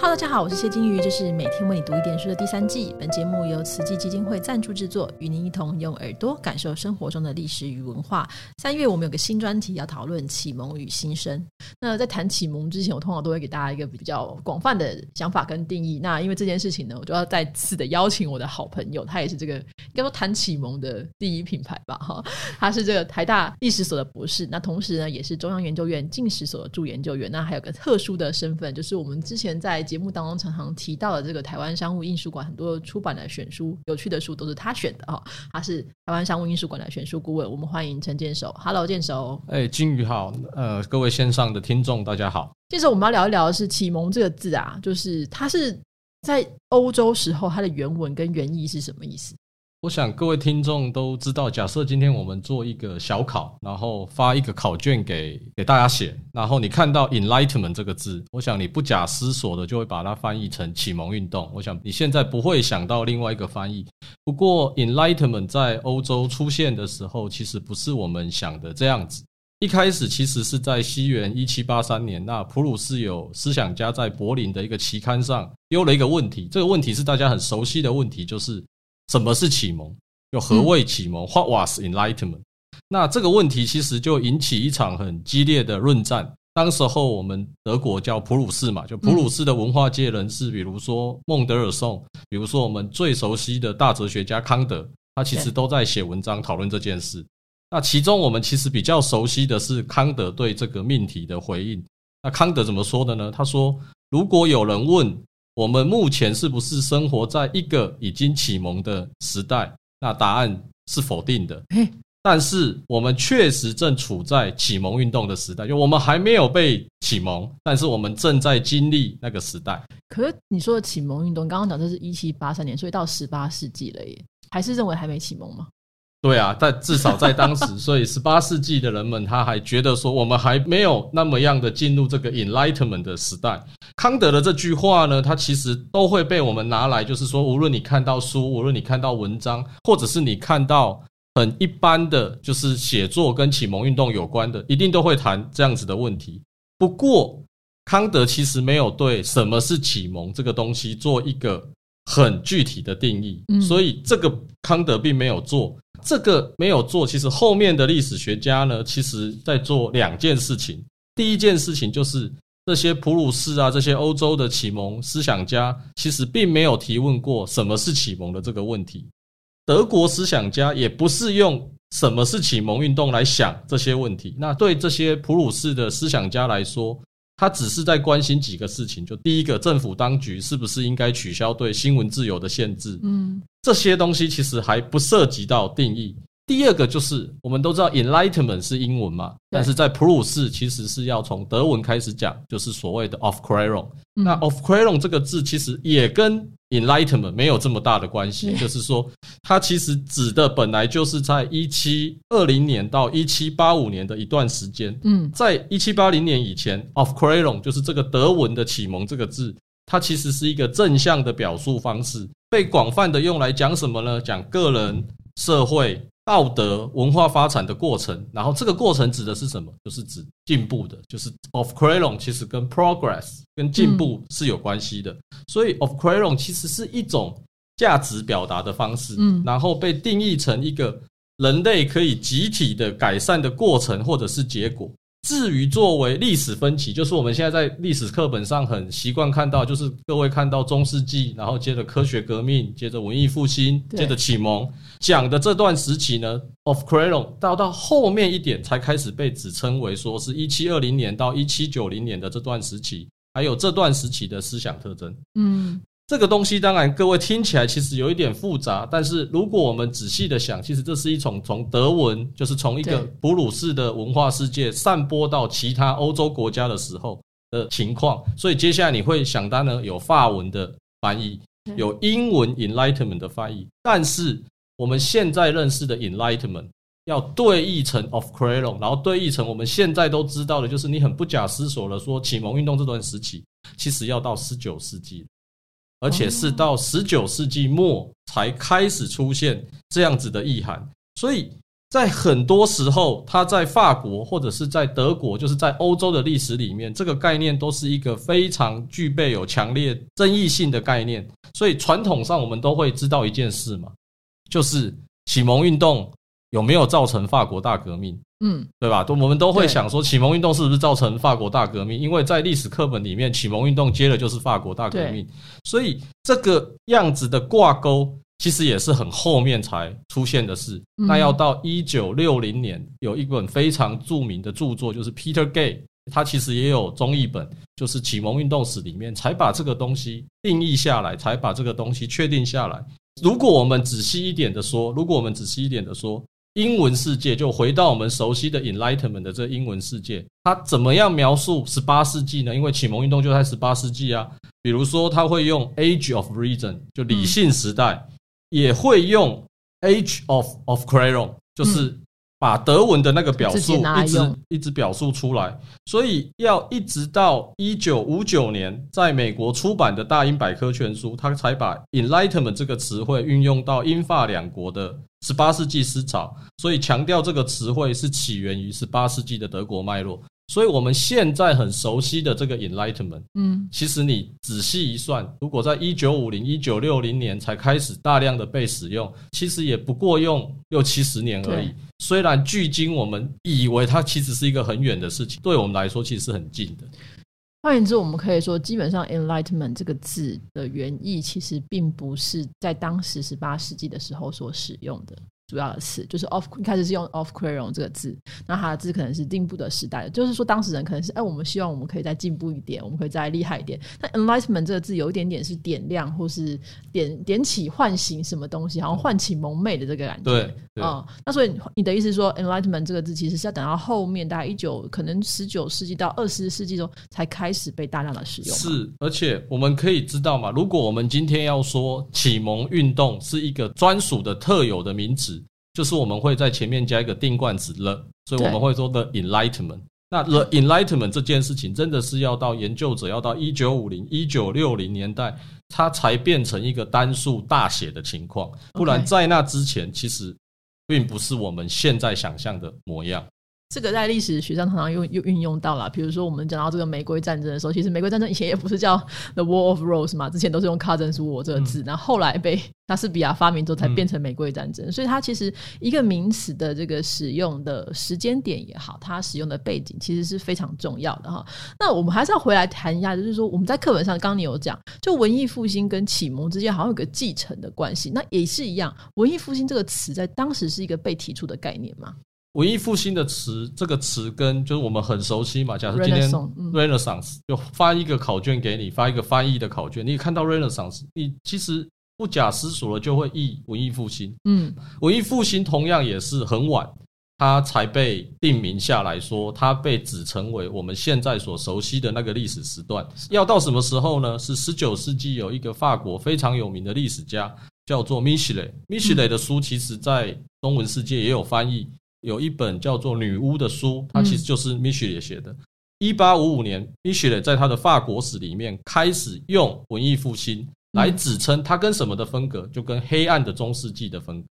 Hello，大家好，我是谢金鱼，这是每天为你读一点书的第三季。本节目由慈济基金会赞助制作，与您一同用耳朵感受生活中的历史与文化。三月我们有个新专题要讨论启蒙与新生。那在谈启蒙之前，我通常都会给大家一个比较广泛的想法跟定义。那因为这件事情呢，我就要再次的邀请我的好朋友，他也是这个应该说谈启蒙的第一品牌吧，哈，他是这个台大历史所的博士，那同时呢也是中央研究院近史所的助研究员。那还有个特殊的身份，就是我们之前在节目当中常常提到的这个台湾商务印书馆很多出版的选书，有趣的书都是他选的哈。他是台湾商务印书馆的选书顾问，我们欢迎陈建手。Hello，建守。哎，金鱼好，呃，各位线上的听众大家好。接着我们要聊一聊的是“启蒙”这个字啊，就是它是在欧洲时候它的原文跟原意是什么意思？我想各位听众都知道，假设今天我们做一个小考，然后发一个考卷给给大家写，然后你看到 “enlightenment” 这个字，我想你不假思索的就会把它翻译成启蒙运动。我想你现在不会想到另外一个翻译。不过 “enlightenment” 在欧洲出现的时候，其实不是我们想的这样子。一开始其实是在西元一七八三年，那普鲁士有思想家在柏林的一个期刊上丢了一个问题，这个问题是大家很熟悉的问题，就是。什么是启蒙？又何谓启蒙？What was enlightenment？那这个问题其实就引起一场很激烈的论战。当时候我们德国叫普鲁士嘛，就普鲁士的文化界人士，比如说孟德尔颂，比如说我们最熟悉的大哲学家康德，他其实都在写文章讨论这件事。那其中我们其实比较熟悉的是康德对这个命题的回应。那康德怎么说的呢？他说：“如果有人问。”我们目前是不是生活在一个已经启蒙的时代？那答案是否定的。但是我们确实正处在启蒙运动的时代，就我们还没有被启蒙，但是我们正在经历那个时代。可是你说的启蒙运动，刚刚讲这是一七八三年，所以到十八世纪了耶，还是认为还没启蒙吗？对啊，但至少在当时，所以十八世纪的人们他还觉得说，我们还没有那么样的进入这个 Enlightenment 的时代。康德的这句话呢，他其实都会被我们拿来，就是说，无论你看到书，无论你看到文章，或者是你看到很一般的就是写作跟启蒙运动有关的，一定都会谈这样子的问题。不过，康德其实没有对什么是启蒙这个东西做一个很具体的定义，所以这个康德并没有做。这个没有做，其实后面的历史学家呢，其实在做两件事情。第一件事情就是这些普鲁士啊，这些欧洲的启蒙思想家，其实并没有提问过什么是启蒙的这个问题。德国思想家也不是用什么是启蒙运动来想这些问题。那对这些普鲁士的思想家来说，他只是在关心几个事情，就第一个，政府当局是不是应该取消对新闻自由的限制？嗯，这些东西其实还不涉及到定义。第二个就是我们都知道，enlightenment 是英文嘛，但是在普鲁士其实是要从德文开始讲，就是所谓的 Aufklärung。那 Aufklärung 这个字其实也跟 enlightenment 没有这么大的关系，就是说它其实指的本来就是在一七二零年到一七八五年的一段时间。嗯，在一七八零年以前，Aufklärung 就是这个德文的启蒙这个字，它其实是一个正向的表述方式，被广泛的用来讲什么呢？讲个人、社会。道德文化发展的过程，然后这个过程指的是什么？就是指进步的，就是 of c r a l o n 其实跟 progress 跟进步是有关系的，所以 of c r a l o n 其实是一种价值表达的方式，嗯，然后被定义成一个人类可以集体的改善的过程或者是结果。至于作为历史分歧，就是我们现在在历史课本上很习惯看到，就是各位看到中世纪，然后接着科学革命，接着文艺复兴，接着启蒙讲的这段时期呢，of c r a l o n 到到后面一点才开始被指称为说是一七二零年到一七九零年的这段时期，还有这段时期的思想特征，嗯。这个东西当然，各位听起来其实有一点复杂，但是如果我们仔细的想，其实这是一种从德文，就是从一个普鲁士的文化世界散播到其他欧洲国家的时候的情况。所以接下来你会想当然有法文的翻译，有英文 Enlightenment 的翻译，但是我们现在认识的 Enlightenment 要对译成 Of c r a l o n 然后对译成我们现在都知道的，就是你很不假思索的说启蒙运动这段时期，其实要到十九世纪。而且是到十九世纪末才开始出现这样子的意涵，所以在很多时候，它在法国或者是在德国，就是在欧洲的历史里面，这个概念都是一个非常具备有强烈争议性的概念。所以传统上我们都会知道一件事嘛，就是启蒙运动有没有造成法国大革命？嗯，对吧？都我们都会想说，启蒙运动是不是造成法国大革命？因为在历史课本里面，启蒙运动接的就是法国大革命，所以这个样子的挂钩。其实也是很后面才出现的事。那要到一九六零年，有一本非常著名的著作，就是 Peter Gay，他其实也有中译本，就是启蒙运动史里面才把这个东西定义下来，才把这个东西确定下来。如果我们仔细一点的说，如果我们仔细一点的说，英文世界就回到我们熟悉的 Enlightenment 的这英文世界，它怎么样描述十八世纪呢？因为启蒙运动就在十八世纪啊。比如说，他会用 Age of Reason，就理性时代。也会用 Age of of Crayon，就是把德文的那个表述一直一直表述出来，所以要一直到一九五九年，在美国出版的大英百科全书，他才把 Enlightenment 这个词汇运用到英法两国的十八世纪思潮，所以强调这个词汇是起源于十八世纪的德国脉络。所以，我们现在很熟悉的这个 Enlightenment，嗯，其实你仔细一算，如果在一九五零、一九六零年才开始大量的被使用，其实也不过用六七十年而已。虽然距今我们以为它其实是一个很远的事情，对我们来说其实是很近的。换言之，我们可以说，基本上 Enlightenment 这个字的原意，其实并不是在当时十八世纪的时候所使用的。主要的词就是 off，一开始是用 off crayon 这个字，那它的字可能是进步的时代，就是说当事人可能是哎，我们希望我们可以再进步一点，我们可以再厉害一点。那 enlightenment 这个字有一点点是点亮或是点点起唤醒什么东西，好像唤起蒙昧的这个感觉。对，嗯，那所以你的意思是说 enlightenment 这个字其实是要等到后面大概一九可能十九世纪到二十世纪中才开始被大量的使用。是，而且我们可以知道嘛，如果我们今天要说启蒙运动是一个专属的特有的名词。就是我们会在前面加一个定冠词了，所以我们会说 the enlightenment。那 the enlightenment 这件事情真的是要到研究者要到一九五零、一九六零年代，它才变成一个单数大写的情况，不然在那之前，其实并不是我们现在想象的模样。这个在历史学上常常用又运用到了，比如说我们讲到这个玫瑰战争的时候，其实玫瑰战争以前也不是叫 The War of Rose 嘛，之前都是用 Cousins War 这个字，然后后来被莎士比亚发明之后才变成玫瑰战争，所以它其实一个名词的这个使用的时间点也好，它使用的背景其实是非常重要的哈。那我们还是要回来谈一下，就是说我们在课本上刚刚你有讲，就文艺复兴跟启蒙之间好像有个继承的关系，那也是一样，文艺复兴这个词在当时是一个被提出的概念吗？文艺复兴的词，这个词跟就是我们很熟悉嘛。假设今天 Renaissance 就发一个考卷给你，发一个翻译的考卷，你看到 Renaissance，你其实不假思索的就会译文艺复兴。嗯，文艺复兴同样也是很晚，它才被定名下来说，它被指成为我们现在所熟悉的那个历史时段。要到什么时候呢？是十九世纪有一个法国非常有名的历史家叫做 Michelet，Michelet 的书其实在中文世界也有翻译。有一本叫做《女巫》的书，它其实就是 Michelet 写的。一八五五年，Michelet 在他的法国史里面开始用文艺复兴来指称它跟什么的风格，就跟黑暗的中世纪的风格，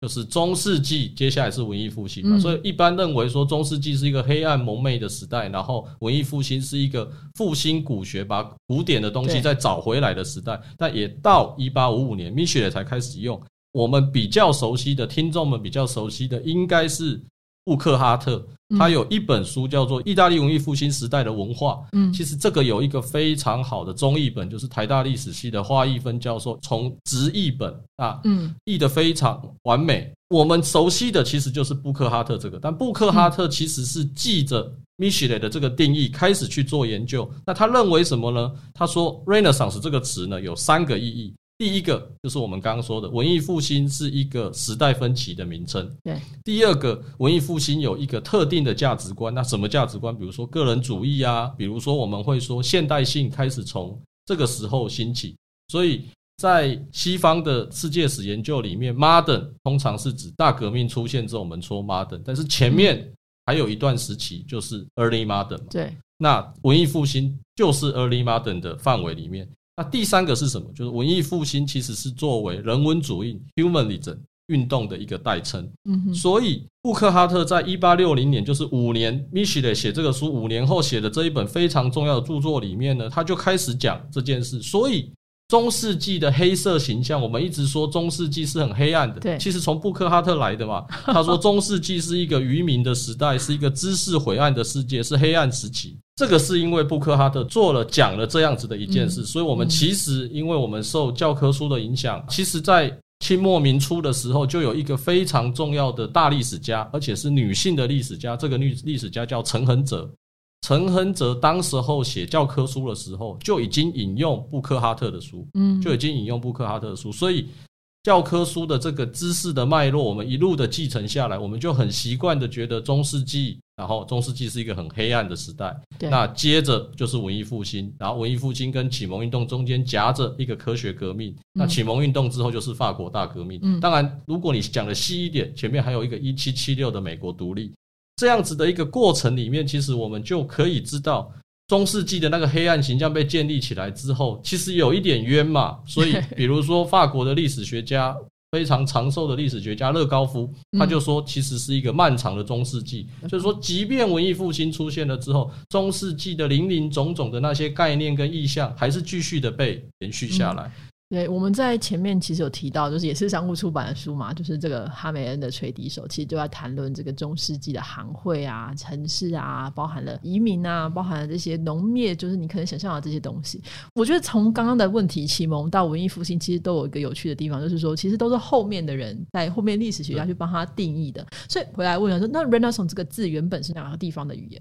就是中世纪接下来是文艺复兴嘛。所以一般认为说中世纪是一个黑暗蒙昧的时代，然后文艺复兴是一个复兴古学，把古典的东西再找回来的时代。但也到一八五五年，Michelet 才开始用。我们比较熟悉的听众们比较熟悉的应该是布克哈特，他有一本书叫做《意大利文艺复兴时代的文化》。嗯，其实这个有一个非常好的中译本，就是台大历史系的花一芬教授从直译本啊，嗯，译的非常完美。我们熟悉的其实就是布克哈特这个，但布克哈特其实是记着 Michelet 的这个定义开始去做研究。那他认为什么呢？他说 Renaissance 这个词呢有三个意义。第一个就是我们刚刚说的文艺复兴是一个时代分歧的名称。对。第二个，文艺复兴有一个特定的价值观。那什么价值观？比如说个人主义啊，比如说我们会说现代性开始从这个时候兴起。所以在西方的世界史研究里面，modern 通常是指大革命出现之后我们说 modern，但是前面还有一段时期就是 early modern。对。那文艺复兴就是 early modern 的范围里面。那第三个是什么？就是文艺复兴其实是作为人文主义 （humanism） 运动的一个代称。嗯哼，所以布克哈特在一八六零年，就是五年 m i c h e l 写这个书五年后写的这一本非常重要的著作里面呢，他就开始讲这件事。所以中世纪的黑色形象，我们一直说中世纪是很黑暗的，对其实从布克哈特来的嘛。他说中世纪是一个愚民的时代，是一个知识晦暗的世界，是黑暗时期。这个是因为布克哈特做了讲了这样子的一件事，嗯所以我们其实因为我们受教科书的影响，其实在清末民初的时候，就有一个非常重要的大历史家，而且是女性的历史家。这个女历史家叫陈恒哲。陈亨哲当时候写教科书的时候，就已经引用布克哈特的书，嗯，就已经引用布克哈特的书，所以教科书的这个知识的脉络，我们一路的继承下来，我们就很习惯的觉得中世纪，然后中世纪是一个很黑暗的时代。对那接着就是文艺复兴，然后文艺复兴跟启蒙运动中间夹着一个科学革命。那启蒙运动之后就是法国大革命。嗯当然，如果你讲的细一点，前面还有一个一七七六的美国独立，这样子的一个过程里面，其实我们就可以知道。中世纪的那个黑暗形象被建立起来之后，其实有一点冤嘛。所以，比如说法国的历史学家非常长寿的历史学家勒高夫，他就说，其实是一个漫长的中世纪。就是说，即便文艺复兴出现了之后，中世纪的林林总总的那些概念跟意象，还是继续的被延续下来。对，我们在前面其实有提到，就是也是商务出版的书嘛，就是这个哈梅恩的吹笛手，其实就在谈论这个中世纪的行会啊、城市啊，包含了移民啊，包含了这些农业，就是你可能想象的这些东西。我觉得从刚刚的问题启蒙到文艺复兴，其实都有一个有趣的地方，就是说其实都是后面的人在后面历史学家去帮他定义的。所以回来问了说，那 Renaissance 这个字原本是哪个地方的语言？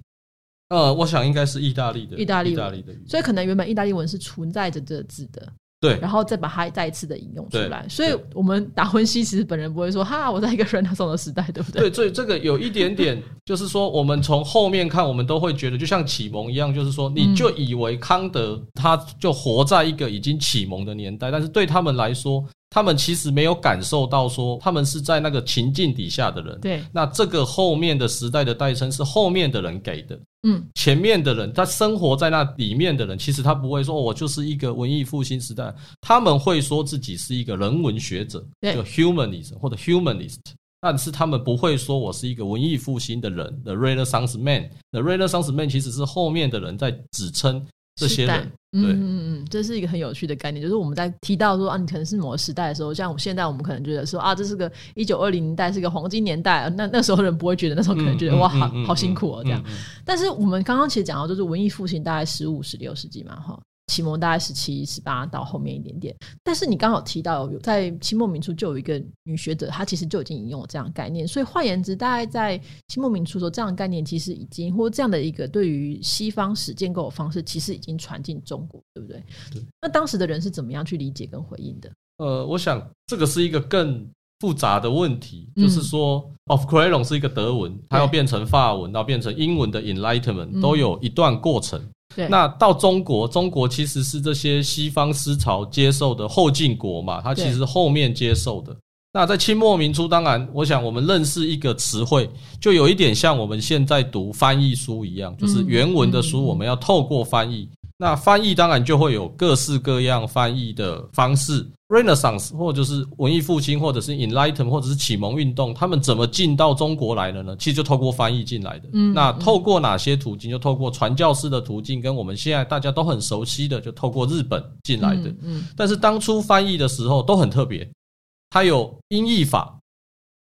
呃，我想应该是意大利的意大利意大利的语。所以可能原本意大利文是存在着这个字的。对然后再把它再一次的引用出来。所以我们达芬西其实本人不会说哈，我在一个 Renaissance 的时代，对不对？对，所以这个有一点点，就是说，我们从后面看，我们都会觉得，就像启蒙一样，就是说，你就以为康德他就活在一个已经启蒙的年代，但是对他们来说，他们其实没有感受到说，他们是在那个情境底下的人。对，那这个后面的时代的代称是后面的人给的，嗯，前面的人他生活在那里面的人，其实他不会说、哦我就是一个文艺复兴时代，他们会说自己是一个人文学者，对。就 humanism 或者 humanist。但是他们不会说我是一个文艺复兴的人，the Renaissance man，the Renaissance man 其实是后面的人在指称这些时代人，嗯对嗯嗯，这是一个很有趣的概念，就是我们在提到说啊，你可能是某个时代的时候，像我们现在我们可能觉得说啊，这是个一九二零年代是个黄金年代，那那时候人不会觉得，那时候可能觉得、哇，好好辛苦哦这样。嗯嗯嗯但是我们刚刚其实讲到，就是文艺复兴大概十五、十六世纪嘛，哈。启蒙大概十七、十八到后面一点点，但是你刚好提到有在清末民初就有一个女学者，她其实就已经引用了这样的概念，所以换言之，大概在清末民初的时候，这样的概念其实已经或这样的一个对于西方史建构的方式，其实已经传进中国，对不对？对。那当时的人是怎么样去理解跟回应的？呃，我想这个是一个更复杂的问题，嗯就是说，of c r e l o n 是一个德文，它要变成法文，然后变成英文的 Enlightenment，嗯都有一段过程。对，那到中国，中国其实是这些西方思潮接受的后进国嘛，它其实后面接受的。那在清末民初，当然，我想我们认识一个词汇，就有一点像我们现在读翻译书一样，就是原文的书，我们要透过翻译。那翻译当然就会有各式各样翻译的方式。Renaissance 或就是文艺复兴，或者是 Enlighten，或者是启蒙运动，他们怎么进到中国来的呢？其实就透过翻译进来的。嗯那透过哪些途径？就透过传教士的途径，跟我们现在大家都很熟悉的，就透过日本进来的。嗯嗯但是当初翻译的时候都很特别，它有音译法，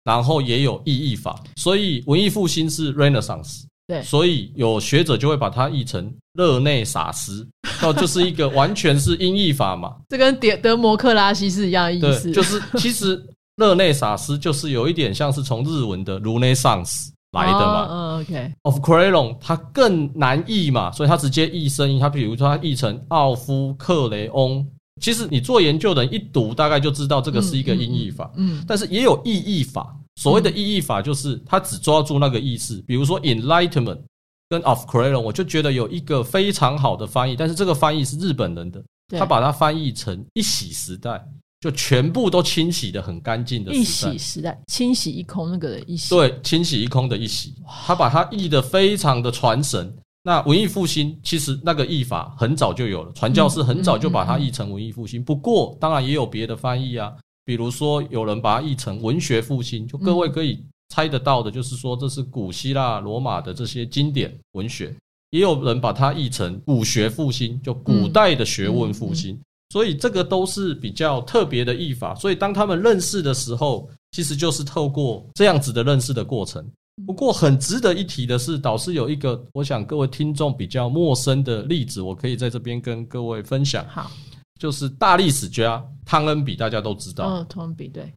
然后也有意译法，所以文艺复兴是 Renaissance。对所以有学者就会把它译成勒内萨斯，那 就是一个完全是音译法嘛。这跟德德摩克拉西是一样的意思，对，就是其实勒内萨斯就是有一点像是从日文的 Renaissance 来的嘛。哦嗯，OK，of c r e l o n 它更难译嘛，所以它直接译声音。它比如说它译成奥夫克雷翁，其实你做研究的人一读，大概就知道这个是一个音译法。嗯但是也有意译法，所谓的意译法就是他只抓住那个意思，比如说 enlightenment 跟 of c r e o n 我就觉得有一个非常好的翻译，但是这个翻译是日本人的，他把它翻译成一洗时代，就全部都清洗的很干净的一洗。时代，清洗一空那个的一洗，对，清洗一空的一洗，他把它译得非常的传神。那文艺复兴其实那个译法很早就有了，传教士很早就把它译成文艺复兴。不过当然也有别的翻译啊，比如说有人把它译成文学复兴，就各位可以猜得到的，就是说这是古希腊、罗马的这些经典文学；也有人把它译成古学复兴，就古代的学问复兴。所以这个都是比较特别的译法。所以当他们认识的时候，其实就是透过这样子的认识的过程。不过很值得一提的是，导师有一个我想各位听众比较陌生的例子，我可以在这边跟各位分享。好，就是大历史家汤恩比，大家都知道。哦，汤恩比对，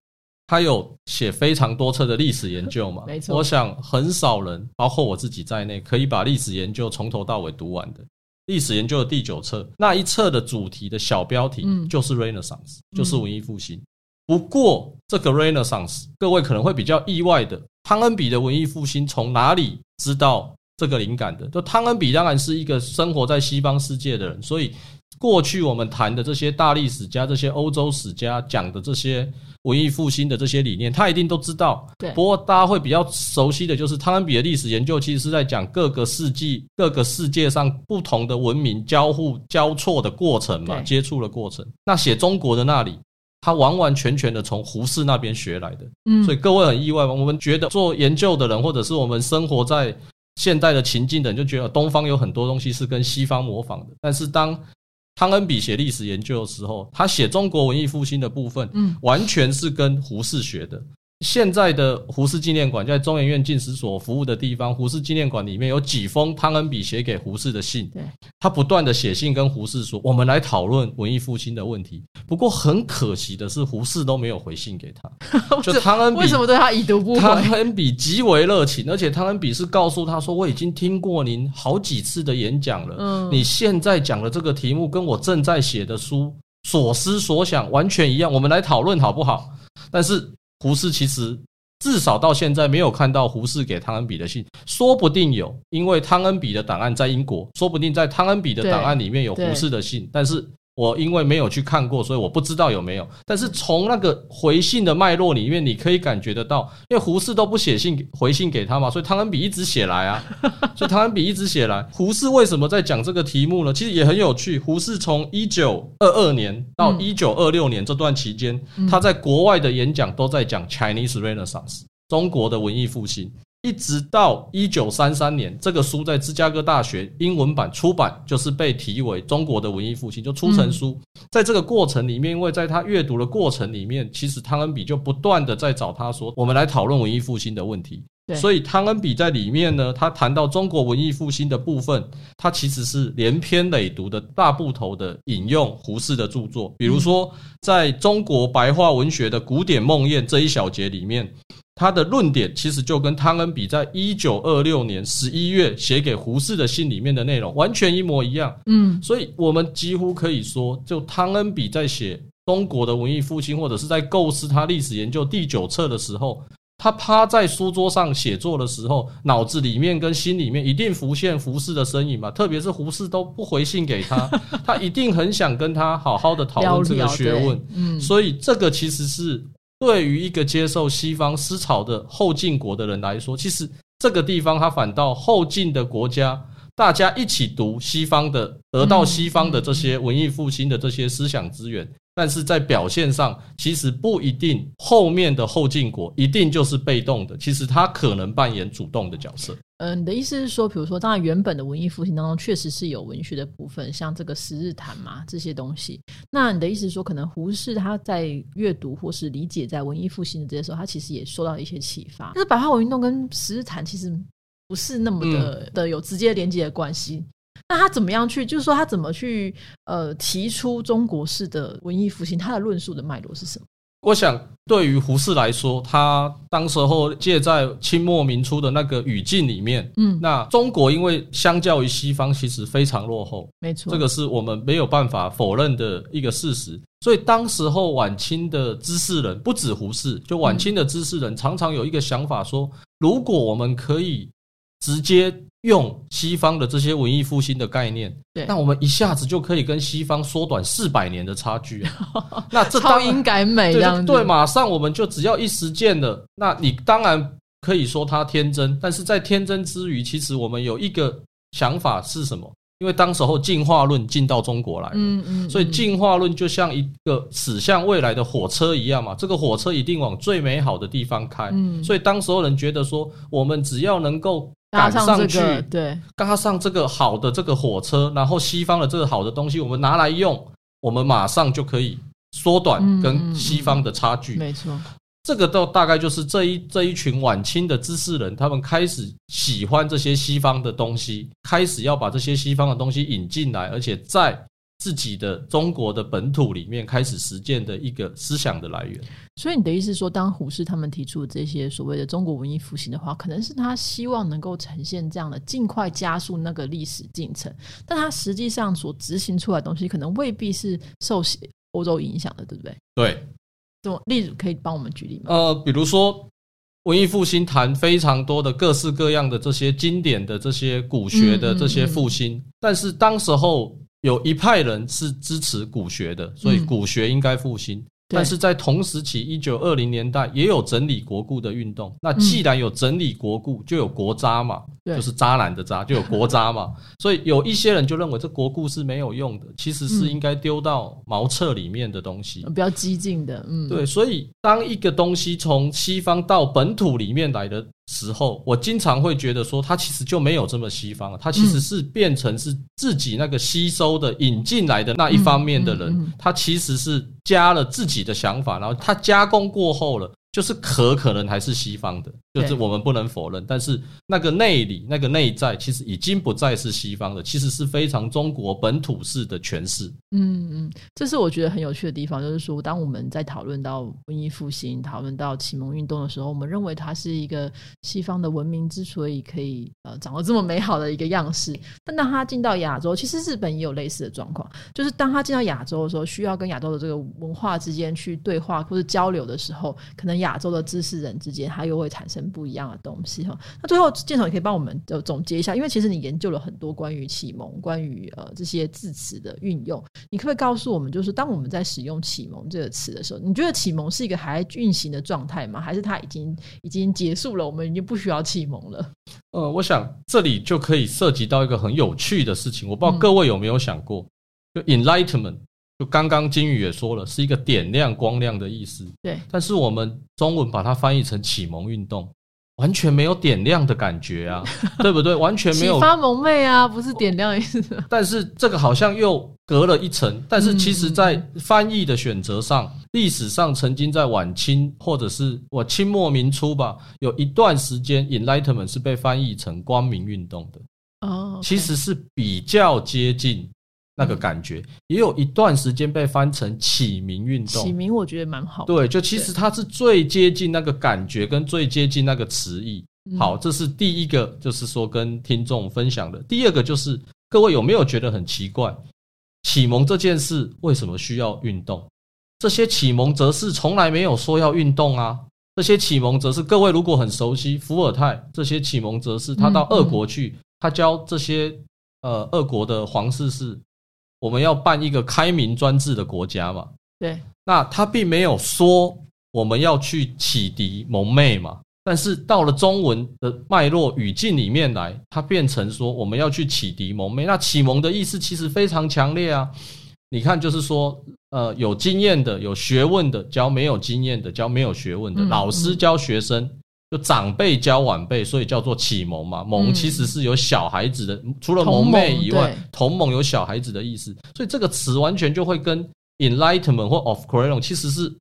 他有写非常多册的历史研究嘛？没错。我想很少人，包括我自己在内，可以把历史研究从头到尾读完的。历史研究的第九册那一册的主题的小标题就是 Renaissance，就是文艺复兴。不过这个 Renaissance，各位可能会比较意外的。汤恩比的文艺复兴从哪里知道这个灵感的？就汤恩比当然是一个生活在西方世界的人，所以过去我们谈的这些大历史家、这些欧洲史家讲的这些文艺复兴的这些理念，他一定都知道。对。不过大家会比较熟悉的就是汤恩比的历史研究，其实是在讲各个世纪、各个世界上不同的文明交互交错的过程嘛，接触的过程。那写中国的那里。他完完全全的从胡适那边学来的，嗯，所以各位很意外吗？我们觉得做研究的人，或者是我们生活在现代的情境的你，就觉得东方有很多东西是跟西方模仿的。但是当汤恩比写历史研究的时候，他写中国文艺复兴的部分，嗯，完全是跟胡适学的。现在的胡适纪念馆在中研院进史所服务的地方，胡适纪念馆里面有几封汤恩比写给胡适的信。他不断的写信跟胡适说：“我们来讨论文艺复兴的问题。”不过很可惜的是，胡适都没有回信给他。就汤恩比为什么对他已读不回？汤恩比极为热情，而且汤恩比是告诉他说：“我已经听过您好几次的演讲了。嗯，你现在讲的这个题目跟我正在写的书所思所想完全一样，我们来讨论好不好？”但是。胡适其实至少到现在没有看到胡适给汤恩比的信，说不定有，因为汤恩比的档案在英国，说不定在汤恩比的档案里面有胡适的信，但是。我因为没有去看过，所以我不知道有没有。但是从那个回信的脉络里面，你可以感觉得到，因为胡适都不写信回信给他嘛，所以汤恩比一直写来啊，所以汤恩比一直写来。胡适为什么在讲这个题目呢？其实也很有趣。胡适从一九二二年到一九二六年这段期间，他在国外的演讲都在讲 Chinese Renaissance，中国的文艺复兴。一直到一九三三年，这个书在芝加哥大学英文版出版，就是被提为《中国的文艺复兴》，就出成书。在这个过程里面，因为在他阅读的过程里面，其实汤恩比就不断的在找他说：“我们来讨论文艺复兴的问题。”所以汤恩比在里面呢，他谈到中国文艺复兴的部分，他其实是连篇累牍的大部头的引用胡适的著作，比如说在中国白话文学的古典梦魇这一小节里面。他的论点其实就跟汤恩比在一九二六年十一月写给胡适的信里面的内容完全一模一样。嗯，所以我们几乎可以说，就汤恩比在写中国的文艺复兴，或者是在构思他历史研究第九册的时候，他趴在书桌上写作的时候，脑子里面跟心里面一定浮现胡适的身影嘛。特别是胡适都不回信给他，他一定很想跟他好好的讨论这个学问。嗯，所以这个其实是。对于一个接受西方思潮的后进国的人来说，其实这个地方他反倒后进的国家，大家一起读西方的，得到西方的这些文艺复兴的这些思想资源。但是在表现上，其实不一定后面的后进国一定就是被动的，其实他可能扮演主动的角色。嗯，你的意思是说，比如说，当然原本的文艺复兴当中确实是有文学的部分，像这个十日谈嘛这些东西。那你的意思是说，可能胡适他在阅读或是理解在文艺复兴的这些时候，他其实也受到一些启发。就是白话文运动跟十日谈其实不是那么的的有直接连接的关系。那他怎么样去？就是说，他怎么去呃提出中国式的文艺复兴？他的论述的脉络是什么？我想，对于胡适来说，他当时候借在清末民初的那个语境里面，嗯，那中国因为相较于西方，其实非常落后，没错，这个是我们没有办法否认的一个事实。所以，当时候晚清的知识人，不止胡适，就晚清的知识人，常常有一个想法说，如果我们可以直接。用西方的这些文艺复兴的概念，对，那我们一下子就可以跟西方缩短四百年的差距。那这超应该美这样对，马上我们就只要一实践了。那你当然可以说他天真，但是在天真之余，其实我们有一个想法是什么？因为当时候进化论进到中国来，嗯嗯，所以嗯进化论就像一个驶向未来的火车一样嘛，这个火车一定往最美好的地方开。嗯所以当时候人觉得说，我们只要能够赶上去，这个对，搭上这个好的这个火车，然后西方的这个好的东西，我们拿来用，我们马上就可以缩短跟西方的差距。没错，这个都大概就是这一这一群晚清的知识人，他们开始喜欢这些西方的东西，开始要把这些西方的东西引进来，而且在自己的中国的本土里面开始实践的一个思想的来源。所以你的意思是说，当胡适他们提出这些所谓的中国文艺复兴的话，可能是他希望能够呈现这样的尽快加速那个历史进程，但他实际上所执行出来的东西，可能未必是受西欧洲影响的，对不对？对，这种例子可以帮我们举例吗？呃，比如说文艺复兴谈非常多的各式各样的这些经典的这些古学的这些复兴，但是当时候有一派人是支持古学的，所以嗯古学应该复兴。对但是在同时期，一九二零年代也有整理国故的运动。那既然有整理国故，就有国渣嘛，对就是渣男的渣，就有国渣嘛。所以有一些人就认为这国故是没有用的，其实是嗯应该丢到茅厕里面的东西。比较激进的，嗯，对，所以当一个东西从西方到本土里面来的时候，我经常会觉得说，它其实就没有这么西方了，它其实是变成是自己那个吸收的、引进来的那一方面的人，他其实是加了自己的想法，然后他加工过后了。就是壳可能还是西方的，就是我们不能否认，但是那个内里、那个内在，其实已经不再是西方的，其实是非常中国本土式的诠释。嗯嗯，这是我觉得很有趣的地方，就是说，当我们在讨论到文艺复兴、讨论到启蒙运动的时候，我们认为它是一个西方的文明之所以可以呃长得这么美好的一个样式，但当它进到亚洲，其实日本也有类似的状况，就是当它进到亚洲的时候，需要跟亚洲的这个文化之间去对话或者交流的时候，可能亚洲的知识人之间，它又会产生不一样的东西哈。那最后，建总也可以帮我们就总结一下，因为其实你研究了很多关于启蒙、关于呃这些字词的运用，你可不可以告诉我们，就是当我们在使用“启蒙”这个词的时候，你觉得启蒙是一个还运行的状态吗？还是它已经已经结束了，我们已经不需要启蒙了？呃，我想这里就可以涉及到一个很有趣的事情，我不知道嗯各位有没有想过，就 enlightenment，就刚刚金宇也说了，是一个点亮、光亮的意思。对，但是我们中文把它翻译成启蒙运动，完全没有点亮的感觉啊，对不对？完全没有。启发蒙昧啊，不是点亮意思。但是这个好像又隔了一层。但是其实，嗯在翻译的选择上，历史上曾经在晚清或者是我清末民初吧，有一段时间 enlightenment 是被翻译成光明运动的。哦，其实是比较接近那个感觉，也有一段时间被翻成启明运动。启明我觉得蛮好。对，就其实它是最接近那个感觉，跟最接近那个词义。嗯好，这是第一个，就是说跟听众分享的。第二个就是各位有没有觉得很奇怪？启蒙这件事为什么需要运动？这些启蒙则是从来没有说要运动啊。这些启蒙则是各位如果很熟悉伏尔泰，这些启蒙则是他到俄国去，他教这些呃俄国的皇室是我们要办一个开明专制的国家嘛。对，那他并没有说我们要去启迪蒙昧嘛，但是到了中文的脉络语境里面来，它变成说我们要去启迪蒙昧。那启蒙的意思其实非常强烈啊，你看就是说，呃，有经验的、有学问的教没有经验的，教没有学问的，嗯老师教学生。就长辈教晚辈，所以叫做启蒙嘛。蒙嗯其实是有小孩子的，除了蒙昧以外对，同盟有小孩子的意思，所以这个词完全就会跟 enlightenment 或 of c r e o n 其实是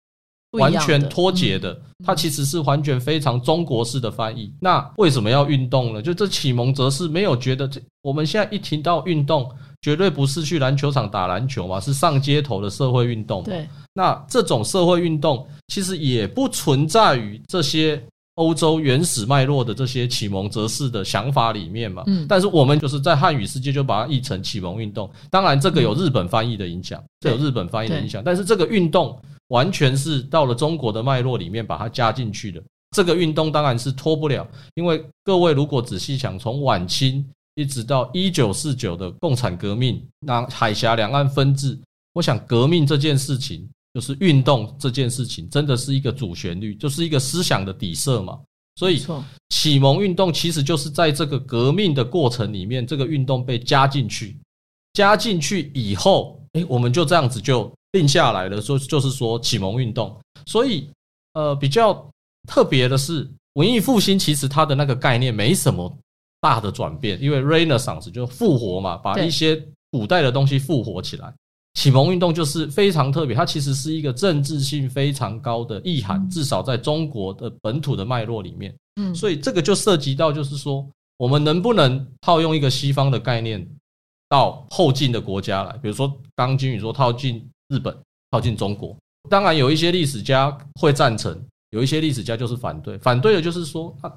完全脱节的，嗯它其实是完全非常中国式的翻译。那为什么要运动呢？就这启蒙则是没有觉得这，我们现在一听到运动，绝对不是去篮球场打篮球嘛，是上街头的社会运动嘛。对，那这种社会运动其实也不存在于这些欧洲原始脉络的这些启蒙哲士的想法里面嘛。嗯但是我们就是在汉语世界就把它译成启蒙运动。当然，这个有日本翻译的影响，这有日本翻译的影响。但是这个运动完全是到了中国的脉络里面把它加进去的。这个运动当然是脱不了，因为各位如果仔细想，从晚清一直到一九四九的共产革命，那海峡两岸分治，我想革命这件事情，就是运动这件事情，真的是一个主旋律，就是一个思想的底色嘛。所以，启蒙运动其实就是在这个革命的过程里面，这个运动被加进去，加进去以后，哎，我们就这样子就定下来了，说就是说启蒙运动。所以，呃，比较特别的是，文艺复兴其实它的那个概念没什么大的转变，因为 Renaissance 就复活嘛，把一些古代的东西复活起来。启蒙运动就是非常特别，它其实是一个政治性非常高的意涵，至少在中国的本土的脉络里面。嗯，所以这个就涉及到，就是说，我们能不能套用一个西方的概念到后进的国家来？比如说，刚金宇说套进日本，套进中国。当然，有一些历史家会赞成，有一些历史家就是反对。反对的就是说，他，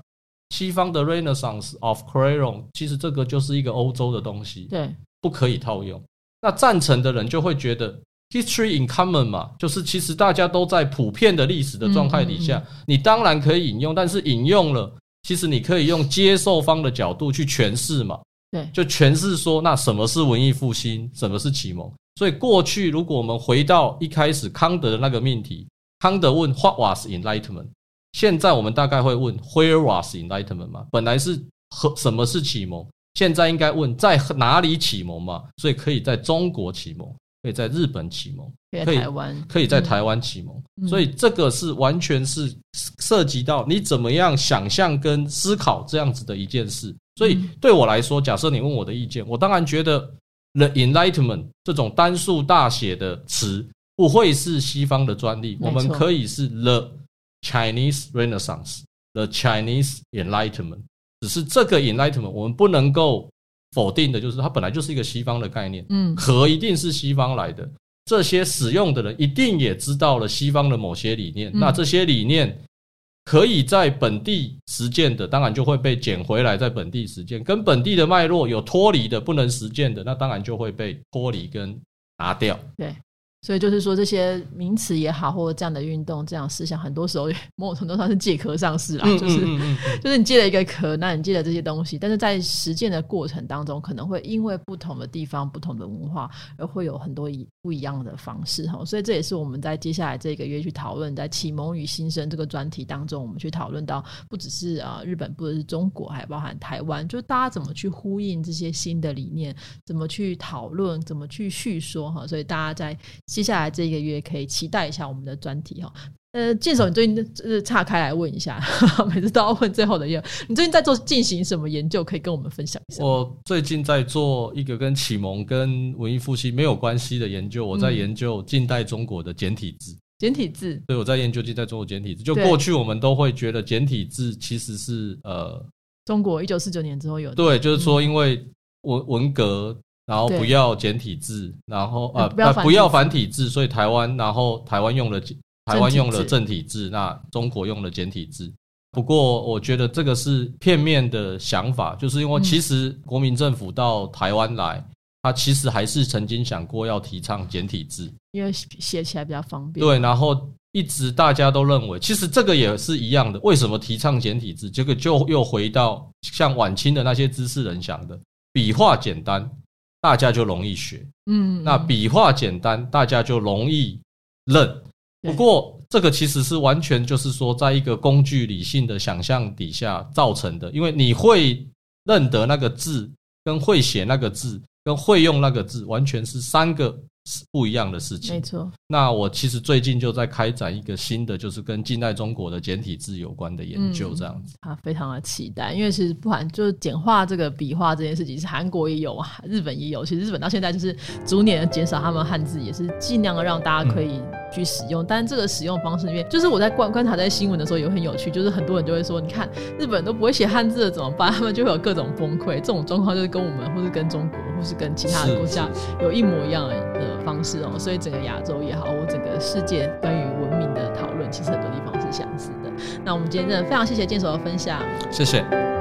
西方的 Renaissance of c r a y o n 其实这个就是一个欧洲的东西，对，不可以套用。那赞成的人就会觉得 history in common 嘛，就是其实大家都在普遍的历史的状态底下，你当然可以引用，但是引用了，其实你可以用接受方的角度去诠释嘛，对，就诠释说那什么是文艺复兴，什么是启蒙。所以过去如果我们回到一开始康德的那个命题，康德问 What was enlightenment？现在我们大概会问 Where was enlightenment 嘛？本来是和什么是启蒙？现在应该问在哪里启蒙嘛？所以可以在中国启蒙，可以在日本启蒙，可以台湾，可以在台湾启蒙。所以这个是完全是涉及到你怎么样想象跟思考这样子的一件事。所以对我来说，假设你问我的意见，我当然觉得 the enlightenment 这种单数大写的词不会是西方的专利，我们可以是 the Chinese Renaissance，the Chinese Enlightenment。只是这个 enlightenment，我们不能够否定的，就是它本来就是一个西方的概念，嗯，和一定是西方来的。这些使用的人一定也知道了西方的某些理念，那这些理念可以在本地实践的，当然就会被捡回来在本地实践；跟本地的脉络有脱离的、不能实践的，那当然就会被脱离跟拿掉。对。所以就是说，这些名词也好，或者这样的运动、这样思想，很多时候某种程度上是借壳上市啦，就是 就是你借了一个壳，那你借了这些东西，但是在实践的过程当中，可能会因为不同的地方、不同的文化，而会有很多一不一样的方式哈。所以这也是我们在接下来这个月去讨论，在启蒙与新生这个专题当中，我们去讨论到，不只是啊日本，不只是中国，还包含台湾，就是大家怎么去呼应这些新的理念，怎么去讨论，怎么去叙说哈。所以大家在接下来这一个月可以期待一下我们的专题哈。呃，剑手，你最近呃岔开来问一下，每次都要问最后的一个，你最近在做进行什么研究？可以跟我们分享一下。我最近在做一个跟启蒙跟文艺复兴没有关系的研究，我在研究近代中国的简体字。简体字，对，我在研究近代中国简体字。就过去我们都会觉得简体字其实是呃，中国一九四九年之后有。对，就是说因为文文革。然后不要简体字，然后呃不要繁体字，所以台湾然后台湾用了台湾用了正体字，那中国用了简体字。不过我觉得这个是片面的想法，就是因为其实国民政府到台湾来，他其实还是曾经想过要提倡简体字，因为写起来比较方便。对，然后一直大家都认为，其实这个也是一样的。为什么提倡简体字？这个就又回到像晚清的那些知识人想的，笔画简单。大家就容易学，嗯，那笔画简单，大家就容易认。不过，这个其实是完全就是说，在一个工具理性的想象底下造成的。因为你会认得那个字，跟会写那个字，跟会用那个字，完全是三个。是不一样的事情，没错。那我其实最近就在开展一个新的，就是跟近代中国的简体字有关的研究，这样子。啊，非常的期待，因为其实不管就是简化这个笔画这件事情，是韩国也有啊，日本也有。其实日本到现在就是逐年的减少他们汉字，也是尽量的让大家可以去使用。但是这个使用方式，里面就是我在观观察在新闻的时候也很有趣，就是很多人就会说，你看日本都不会写汉字了怎么办？他们就会有各种崩溃。这种状况就是跟我们，或是跟中国，或是跟其他的国家有一模一样的。方式哦，所以整个亚洲也好，我整个世界关于文明的讨论，其实很多地方是相似的。那我们今天真的非常谢谢剑手的分享，谢谢。